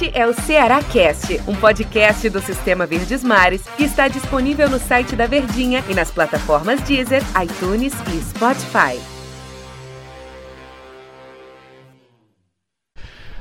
Este é o Ceará Cast, um podcast do Sistema Verdes Mares que está disponível no site da Verdinha e nas plataformas Deezer, iTunes e Spotify.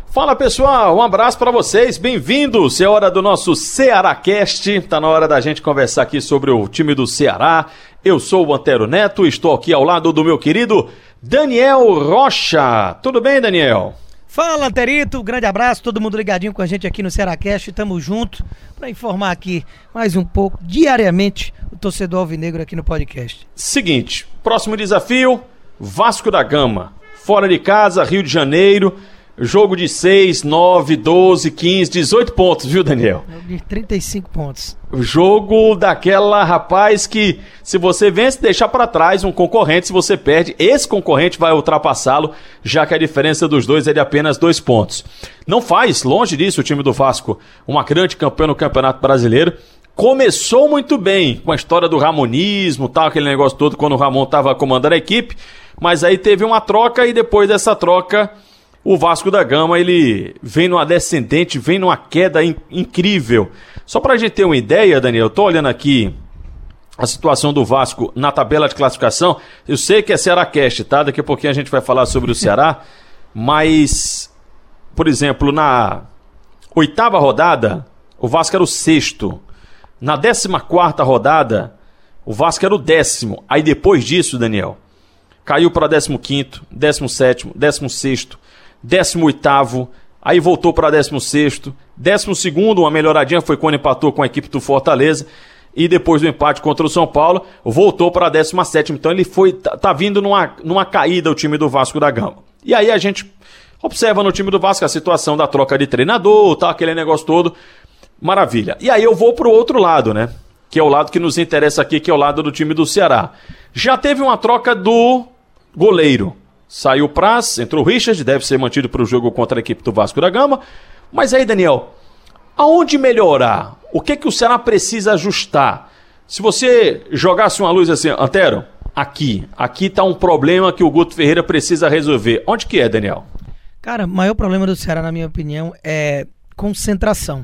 Fala pessoal, um abraço para vocês, bem-vindos. É hora do nosso Ceará Cast. Tá na hora da gente conversar aqui sobre o time do Ceará. Eu sou o Antero Neto, estou aqui ao lado do meu querido Daniel Rocha. Tudo bem, Daniel? Fala, Anterito, grande abraço, todo mundo ligadinho com a gente aqui no Cearacast, tamo junto para informar aqui mais um pouco, diariamente, o torcedor alvinegro aqui no podcast. Seguinte, próximo desafio, Vasco da Gama, fora de casa, Rio de Janeiro, Jogo de 6, 9, 12, 15, 18 pontos, viu, Daniel? De 35 pontos. Jogo daquela rapaz que, se você vence, deixa para trás um concorrente. Se você perde, esse concorrente vai ultrapassá-lo, já que a diferença dos dois é de apenas dois pontos. Não faz, longe disso, o time do Vasco, uma grande campanha no Campeonato Brasileiro. Começou muito bem com a história do ramonismo, tal, aquele negócio todo, quando o Ramon estava comandando a equipe. Mas aí teve uma troca e depois dessa troca o Vasco da Gama ele vem numa descendente, vem numa queda in incrível. Só para a gente ter uma ideia, Daniel, eu tô olhando aqui a situação do Vasco na tabela de classificação. Eu sei que é Ceará Cast, tá? Daqui a pouquinho a gente vai falar sobre o Ceará, mas por exemplo, na oitava rodada, o Vasco era o sexto. Na décima quarta rodada, o Vasco era o décimo. Aí depois disso, Daniel, caiu para décimo quinto, décimo sétimo, décimo sexto, 18º, aí voltou para 16º, 12º, uma melhoradinha foi quando empatou com a equipe do Fortaleza, e depois do empate contra o São Paulo, voltou para a 17 Então ele foi tá, tá, vindo numa, numa caída o time do Vasco da Gama. E aí a gente observa no time do Vasco a situação da troca de treinador, tá, aquele negócio todo. Maravilha. E aí eu vou pro outro lado, né? Que é o lado que nos interessa aqui, que é o lado do time do Ceará. Já teve uma troca do goleiro. Saiu o Praz, entrou o Richard, deve ser mantido para o jogo contra a equipe do Vasco da Gama. Mas aí, Daniel, aonde melhorar? O que que o Ceará precisa ajustar? Se você jogasse uma luz assim, Antero, aqui, aqui está um problema que o Guto Ferreira precisa resolver. Onde que é, Daniel? Cara, o maior problema do Ceará, na minha opinião, é concentração.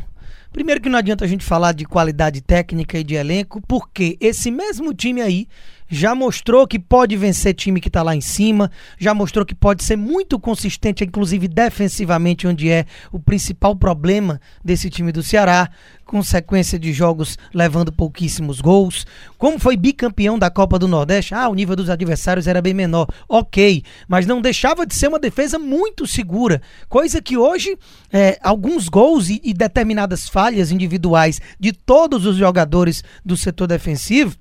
Primeiro que não adianta a gente falar de qualidade técnica e de elenco, porque esse mesmo time aí já mostrou que pode vencer time que está lá em cima, já mostrou que pode ser muito consistente, inclusive defensivamente, onde é o principal problema desse time do Ceará, com sequência de jogos levando pouquíssimos gols. Como foi bicampeão da Copa do Nordeste, ah, o nível dos adversários era bem menor, ok, mas não deixava de ser uma defesa muito segura, coisa que hoje é, alguns gols e, e determinadas falhas individuais de todos os jogadores do setor defensivo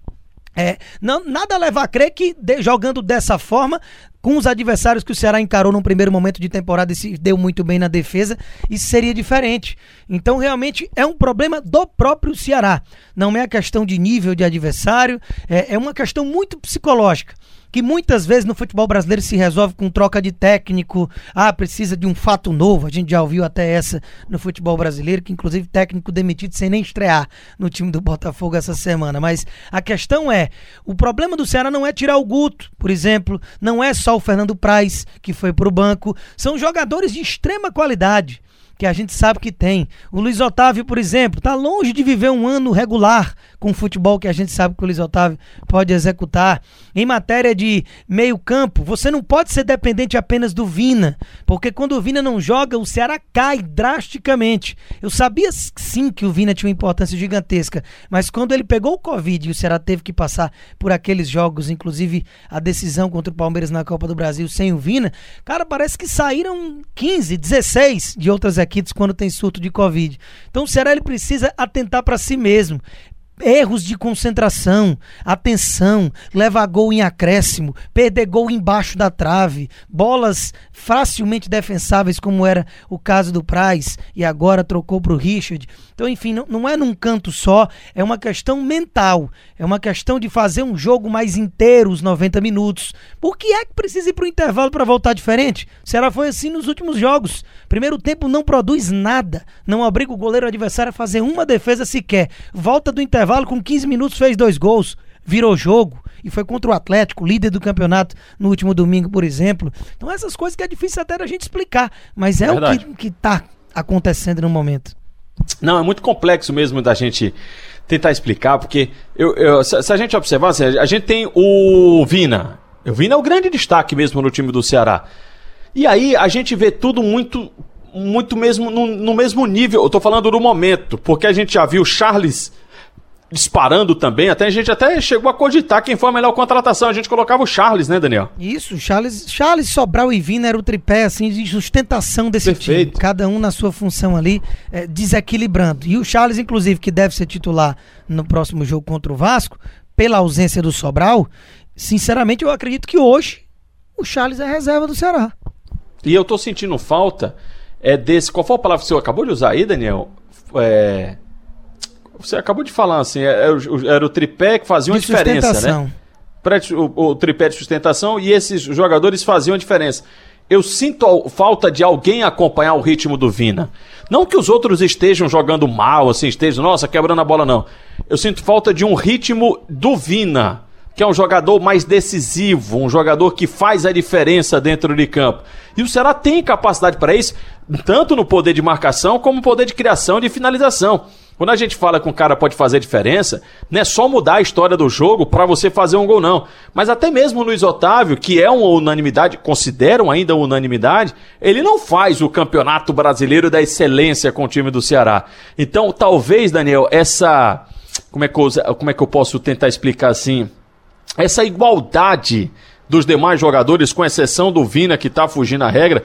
é, não, nada leva a crer que de, jogando dessa forma, com os adversários que o Ceará encarou num primeiro momento de temporada e se deu muito bem na defesa, isso seria diferente. Então, realmente, é um problema do próprio Ceará. Não é a questão de nível de adversário, é, é uma questão muito psicológica que muitas vezes no futebol brasileiro se resolve com troca de técnico. Ah, precisa de um fato novo. A gente já ouviu até essa no futebol brasileiro, que inclusive técnico demitido sem nem estrear no time do Botafogo essa semana. Mas a questão é: o problema do Ceará não é tirar o Guto, por exemplo, não é só o Fernando Praz que foi para o banco. São jogadores de extrema qualidade que a gente sabe que tem. O Luiz Otávio, por exemplo, está longe de viver um ano regular com o futebol que a gente sabe que o Luiz Otávio pode executar. Em matéria de meio-campo, você não pode ser dependente apenas do Vina, porque quando o Vina não joga, o Ceará cai drasticamente. Eu sabia sim que o Vina tinha uma importância gigantesca, mas quando ele pegou o Covid e o Ceará teve que passar por aqueles jogos, inclusive a decisão contra o Palmeiras na Copa do Brasil sem o Vina, cara, parece que saíram 15, 16 de outras equipes quando tem surto de Covid. Então o Ceará ele precisa atentar para si mesmo erros de concentração, atenção, levar gol em acréscimo, perder gol embaixo da trave, bolas facilmente defensáveis, como era o caso do Price, e agora trocou para o Richard. Então, enfim, não, não é num canto só, é uma questão mental, é uma questão de fazer um jogo mais inteiro, os 90 minutos. Por que é que precisa ir para o intervalo para voltar diferente? Será foi assim nos últimos jogos. Primeiro tempo não produz nada, não obriga o goleiro adversário a fazer uma defesa sequer. Volta do intervalo com 15 minutos, fez dois gols, virou jogo e foi contra o Atlético, líder do campeonato no último domingo, por exemplo. Então, essas coisas que é difícil até a gente explicar, mas é Verdade. o que, que tá acontecendo no momento? Não, é muito complexo mesmo da gente tentar explicar, porque eu, eu, se, a gente observar, assim, a gente tem o Vina. O Vina é o grande destaque mesmo no time do Ceará. E aí a gente vê tudo muito muito mesmo no, no mesmo nível. Eu tô falando do momento, porque a gente já viu Charles disparando também. Até a gente até chegou a cogitar quem foi a melhor contratação. A gente colocava o Charles, né, Daniel? Isso, Charles, Charles Sobral e Vina era o tripé assim de sustentação desse Perfeito. time, cada um na sua função ali, é, desequilibrando. E o Charles inclusive que deve ser titular no próximo jogo contra o Vasco, pela ausência do Sobral, sinceramente eu acredito que hoje o Charles é reserva do Ceará. E eu tô sentindo falta é desse, qual foi a palavra que você acabou de usar aí, Daniel? É você acabou de falar assim, era, é, é era o tripé que fazia uma de diferença, né? O, o tripé de sustentação e esses jogadores faziam a diferença. Eu sinto falta de alguém acompanhar o ritmo do Vina. Não que os outros estejam jogando mal, assim, estejam, nossa, quebrando a bola, não. Eu sinto falta de um ritmo do Vina, que é um jogador mais decisivo, um jogador que faz a diferença dentro de campo. E o Ceará tem capacidade para isso, tanto no poder de marcação como no poder de criação e de finalização. Quando a gente fala que um cara pode fazer diferença, não é só mudar a história do jogo para você fazer um gol, não. Mas até mesmo o Luiz Otávio, que é uma unanimidade, consideram ainda unanimidade, ele não faz o campeonato brasileiro da excelência com o time do Ceará. Então, talvez, Daniel, essa. Como é que eu, como é que eu posso tentar explicar assim? Essa igualdade dos demais jogadores, com exceção do Vina, que está fugindo a regra,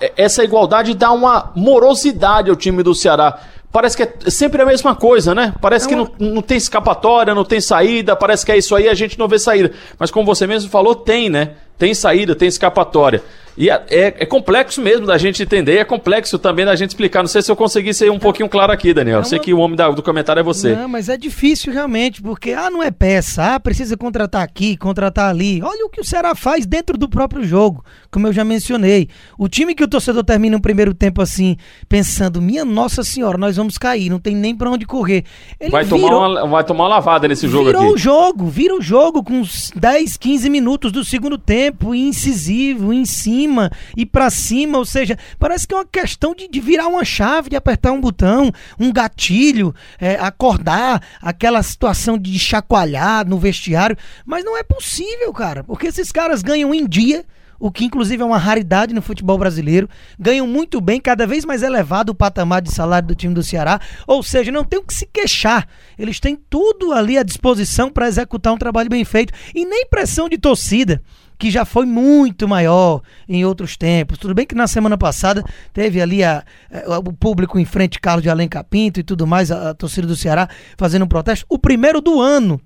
é, essa igualdade dá uma morosidade ao time do Ceará parece que é sempre a mesma coisa, né? Parece é que não, não tem escapatória, não tem saída, parece que é isso aí, a gente não vê saída. Mas como você mesmo falou, tem, né? Tem saída, tem escapatória. E é, é, é, complexo mesmo da gente entender, é complexo também da gente explicar. Não sei se eu consegui ser um pouquinho claro aqui, Daniel. Uma... Sei que o homem da, do comentário é você. Não, mas é difícil realmente, porque ah, não é peça, ah, precisa contratar aqui, contratar ali. Olha o que o Ceará faz dentro do próprio jogo, como eu já mencionei. O time que o torcedor termina um primeiro tempo assim, pensando, minha nossa senhora, nós vamos cair, não tem nem para onde correr. Ele vai, virou, tomar uma, vai tomar uma lavada nesse jogo virou aqui. Virou o jogo, vira o jogo com uns 10, 15 minutos do segundo tempo, incisivo, em cima e para cima, ou seja, parece que é uma questão de, de, virar uma chave, de apertar um botão, um gatilho, é, acordar, aquela situação de chacoalhar no vestiário, mas não é possível, cara, porque esses caras ganham em dia o que inclusive é uma raridade no futebol brasileiro. Ganham muito bem, cada vez mais elevado o patamar de salário do time do Ceará. Ou seja, não tem o que se queixar. Eles têm tudo ali à disposição para executar um trabalho bem feito e nem pressão de torcida que já foi muito maior em outros tempos. Tudo bem que na semana passada teve ali a, a, eh, o público em frente Carlos de Alencar Pinto e tudo mais, a, a torcida do Ceará fazendo um protesto, o primeiro do ano.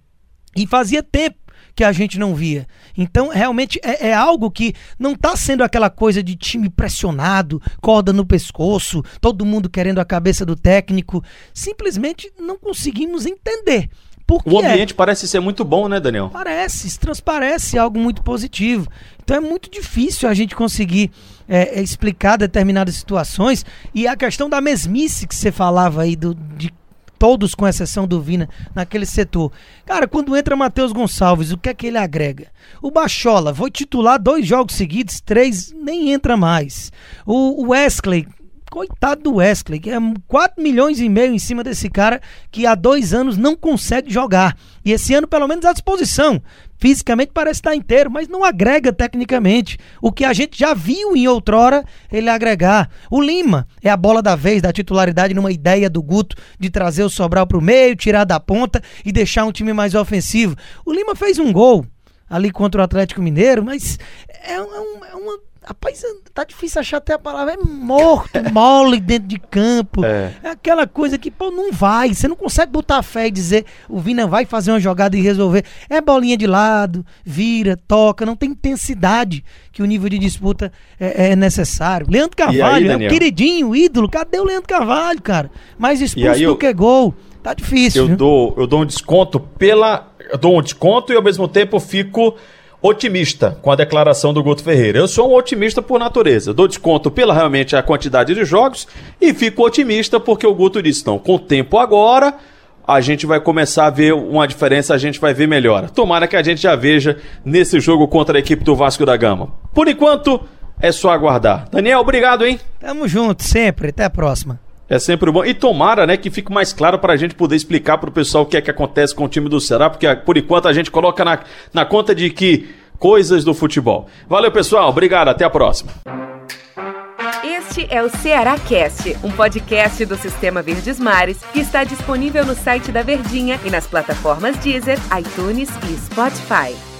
E fazia tempo que a gente não via. Então, realmente é, é algo que não está sendo aquela coisa de time pressionado, corda no pescoço, todo mundo querendo a cabeça do técnico. Simplesmente não conseguimos entender porque o ambiente é. parece ser muito bom, né, Daniel? Parece, transparece algo muito positivo. Então é muito difícil a gente conseguir é, é, explicar determinadas situações. E a questão da mesmice que você falava aí, do, de todos com exceção do Vina, naquele setor. Cara, quando entra Matheus Gonçalves, o que é que ele agrega? O Bachola, foi titular dois jogos seguidos, três, nem entra mais. O Wesley, Coitado do Wesley, que é 4 milhões e meio em cima desse cara que há dois anos não consegue jogar. E esse ano, pelo menos, à disposição. Fisicamente parece estar inteiro, mas não agrega tecnicamente. O que a gente já viu em outrora ele agregar. O Lima é a bola da vez da titularidade numa ideia do Guto de trazer o Sobral para o meio, tirar da ponta e deixar um time mais ofensivo. O Lima fez um gol ali contra o Atlético Mineiro, mas é, um, é uma Rapaz, tá difícil achar até a palavra. É morto, mole dentro de campo. É. é. aquela coisa que, pô, não vai. Você não consegue botar fé e dizer o Vina vai fazer uma jogada e resolver. É bolinha de lado, vira, toca, não tem intensidade que o nível de disputa é, é necessário. Leandro Carvalho aí, é o queridinho, ídolo. Cadê o Leandro Carvalho, cara? Mais expulso do que gol. Tá difícil. Eu dou, eu dou um desconto pela. Eu dou um desconto e ao mesmo tempo fico otimista com a declaração do Guto Ferreira. Eu sou um otimista por natureza. Dou desconto pela realmente a quantidade de jogos e fico otimista porque o Guto disse: não, com o tempo agora a gente vai começar a ver uma diferença, a gente vai ver melhor. Tomara que a gente já veja nesse jogo contra a equipe do Vasco da Gama. Por enquanto, é só aguardar. Daniel, obrigado, hein? Tamo junto, sempre. Até a próxima. É sempre bom. E tomara, né, que fique mais claro para a gente poder explicar para o pessoal o que é que acontece com o time do Ceará, porque por enquanto a gente coloca na, na conta de que coisas do futebol. Valeu, pessoal. Obrigado. Até a próxima. Este é o Ceará Cast, um podcast do Sistema Verdes Mares que está disponível no site da Verdinha e nas plataformas Deezer, iTunes e Spotify.